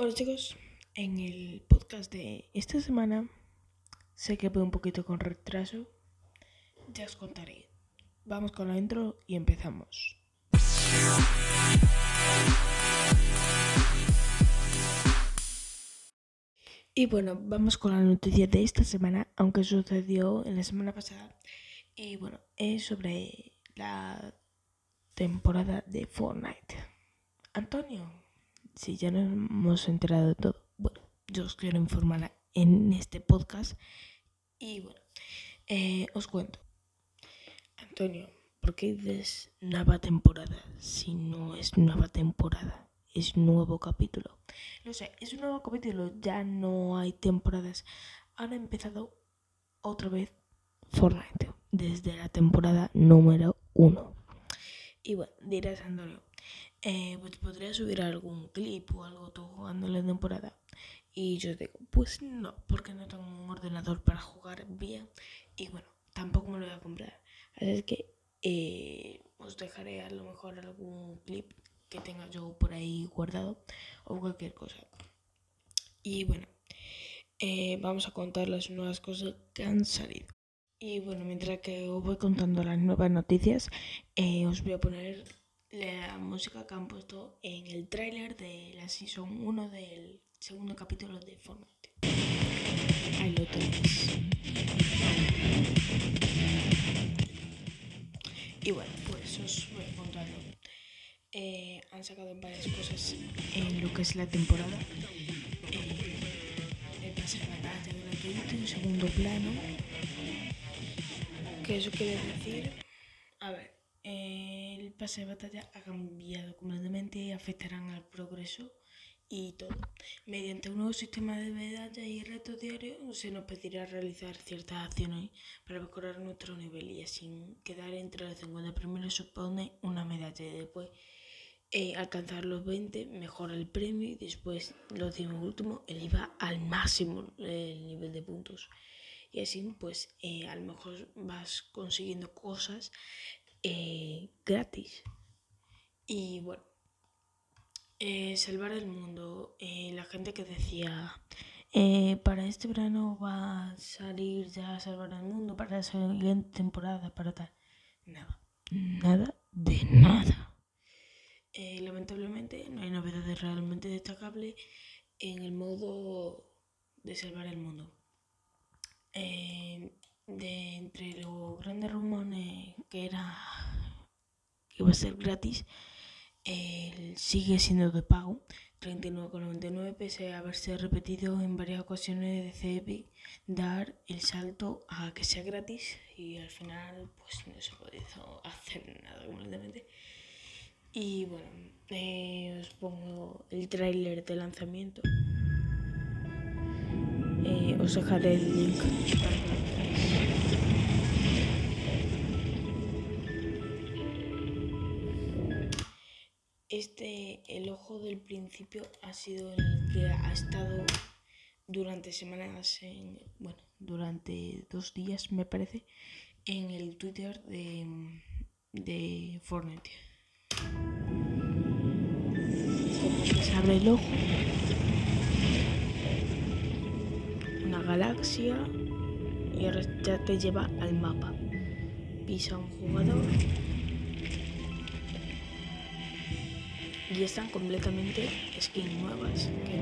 Hola chicos, en el podcast de esta semana sé que voy un poquito con retraso, ya os contaré. Vamos con la intro y empezamos. Y bueno, vamos con la noticia de esta semana, aunque sucedió en la semana pasada. Y bueno, es sobre la temporada de Fortnite. Antonio, si ya nos hemos enterado de todo, bueno, yo os quiero informar en este podcast. Y bueno, eh, os cuento. Antonio, ¿por qué dices nueva temporada si no es nueva temporada? Es nuevo capítulo. Lo sé, es un nuevo capítulo, ya no hay temporadas. Han empezado otra vez Fortnite desde la temporada número uno. Y bueno, dirás Antonio, eh, pues podría subir algún clip o algo tú jugando la temporada. Y yo digo, pues no, porque no tengo un ordenador para jugar bien. Y bueno, tampoco me lo voy a comprar. Así que eh, os dejaré a lo mejor algún clip que tenga yo por ahí guardado o cualquier cosa. Y bueno, eh, vamos a contar las nuevas cosas que han salido. Y bueno, mientras que os voy contando las nuevas noticias, eh, os voy a poner la música que han puesto en el tráiler de la Season 1 del segundo capítulo de Fortnite. Ahí lo tenéis. Y bueno, pues os voy contando. Eh, han sacado varias cosas en lo que es la temporada. Eh, el pase de batalla gratuito en segundo plano. ¿Qué eso quiere decir? Pase de batalla ha cambiado completamente y afectarán al progreso y todo. Mediante un nuevo sistema de medallas y retos diarios se nos pedirá realizar ciertas acciones para mejorar nuestro nivel y así quedar entre los 50 primeros supone una medalla y después eh, alcanzar los 20 mejora el premio y después los 10 últimos eleva al máximo el nivel de puntos y así pues eh, a lo mejor vas consiguiendo cosas eh, gratis. Y bueno eh, salvar el mundo eh, la gente que decía para este verano va a salir ya a salvar el mundo para la siguiente temporada para tal nada nada de nada. Lamentablemente no hay novedades realmente destacables en el modo de salvar el mundo. De entre los grandes rumores que era que iba a ser gratis, sigue siendo de pago, 39,99 pese a haberse repetido en varias ocasiones de Epic dar el salto a que sea gratis y al final pues no se podido hacer nada completamente. Y bueno, eh, os pongo el tráiler de lanzamiento. Eh, os dejaré el link para que Este, el ojo del principio ha sido el que ha estado durante semanas, en, bueno, durante dos días me parece, en el Twitter de, de Fortnite. Como se abre el ojo, una galaxia y ahora ya te lleva al mapa. Pisa un jugador y están completamente skins nuevas que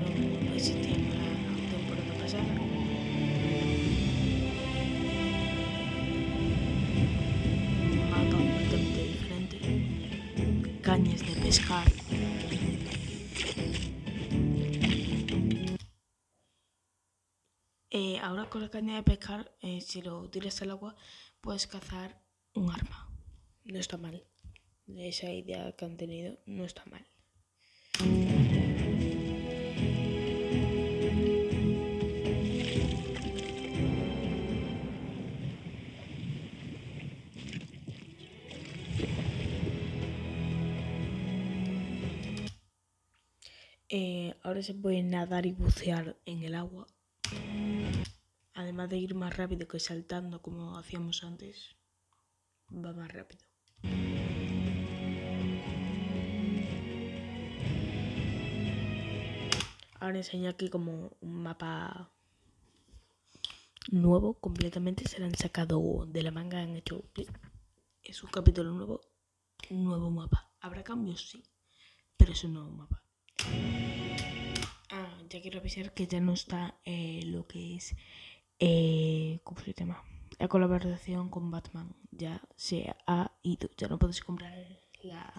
no existían en la temporada pasada. Mapa completamente diferente, cañas de pescar. Eh, ahora con la caña de pescar, eh, si lo tiras al agua, puedes cazar un arma. No está mal. Esa idea que han tenido no está mal. Eh, ahora se puede nadar y bucear en el agua. Además de ir más rápido que saltando como hacíamos antes. Va más rápido. Ahora enseño aquí como un mapa nuevo completamente. Se lo han sacado de la manga, han hecho es un capítulo nuevo, un nuevo mapa. ¿Habrá cambios? Sí, pero es un nuevo mapa. Ah, ya quiero avisar que ya no está eh, lo que es, eh, ¿cómo se llama? La colaboración con Batman. Ya se ha ido, ya no puedes comprar la,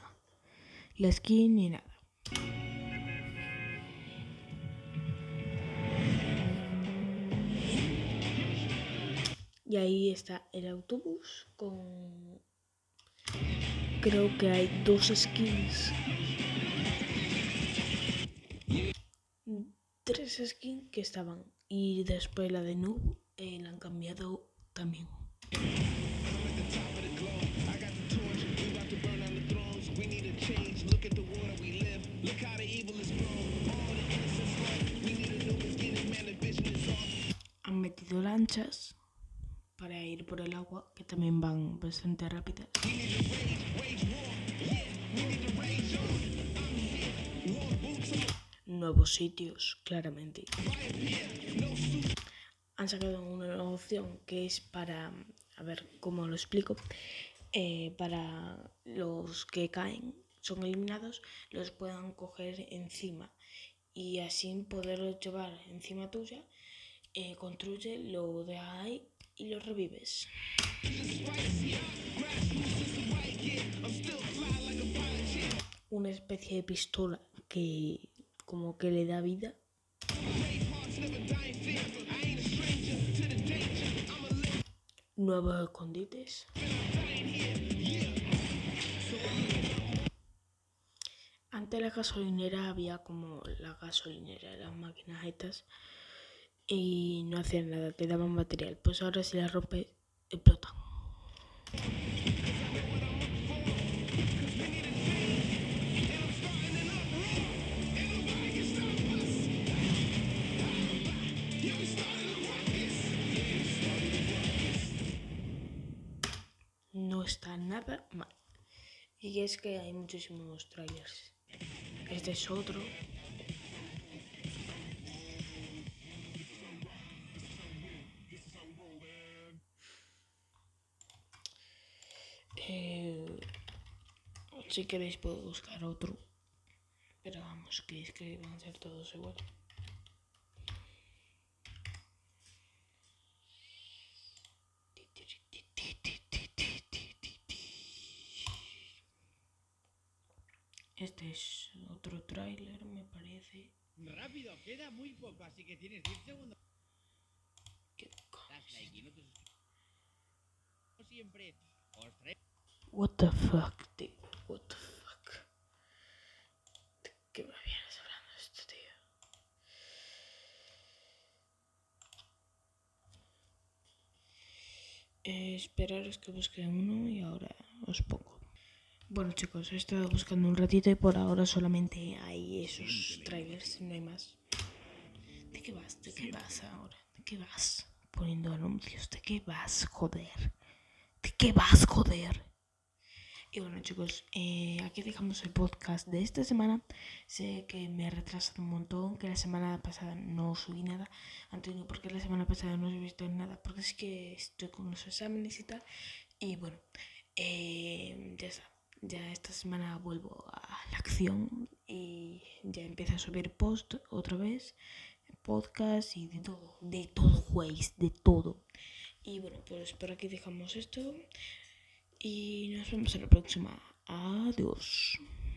la skin ni nada. Y ahí está el autobús con... Creo que hay dos skins. Tres skins que estaban. Y después la de Noob eh, la han cambiado también. Han metido lanchas para ir por el agua, que también van bastante rápidas. Nuevos sitios, claramente. Han sacado una nueva opción que es para, a ver cómo lo explico, eh, para los que caen, son eliminados, los puedan coger encima y así poderlos llevar encima tuya. Eh, construye, lo de ahí y lo revives. Una especie de pistola que como que le da vida. Nuevos escondites. Antes la gasolinera había como la gasolinera, las máquinas estas y no hacían nada, te daban material. Pues ahora si la rompes, explotan. Nada mal. Y es que hay muchísimos trailers. Este es otro. Eh, si queréis puedo buscar otro. Pero vamos, que es que van a ser todos iguales. Es otro tráiler, me parece. Rápido, queda muy poco, así que tienes 10 segundos. ¿Qué. Siempre What the fuck, tío. What the fuck. ¿De qué me vienes hablando de esto, tío? Eh, esperaros que busque uno y ahora os pongo. Bueno chicos, he estado buscando un ratito y por ahora solamente hay esos trailers, no hay más. ¿De qué vas? ¿De qué vas ahora? ¿De qué vas? Poniendo anuncios. ¿De qué vas, joder? ¿De qué vas, joder? Y bueno chicos, eh, aquí dejamos el podcast de esta semana. Sé que me ha retrasado un montón, que la semana pasada no subí nada. Antonio, porque la semana pasada no he visto nada, porque es que estoy con los exámenes y tal. Y bueno, eh, ya está. Ya esta semana vuelvo a la acción y ya empiezo a subir post otra vez, podcast y de todo, de todo, güeyes, de todo. Y bueno, pues por aquí dejamos esto. Y nos vemos en la próxima. Adiós.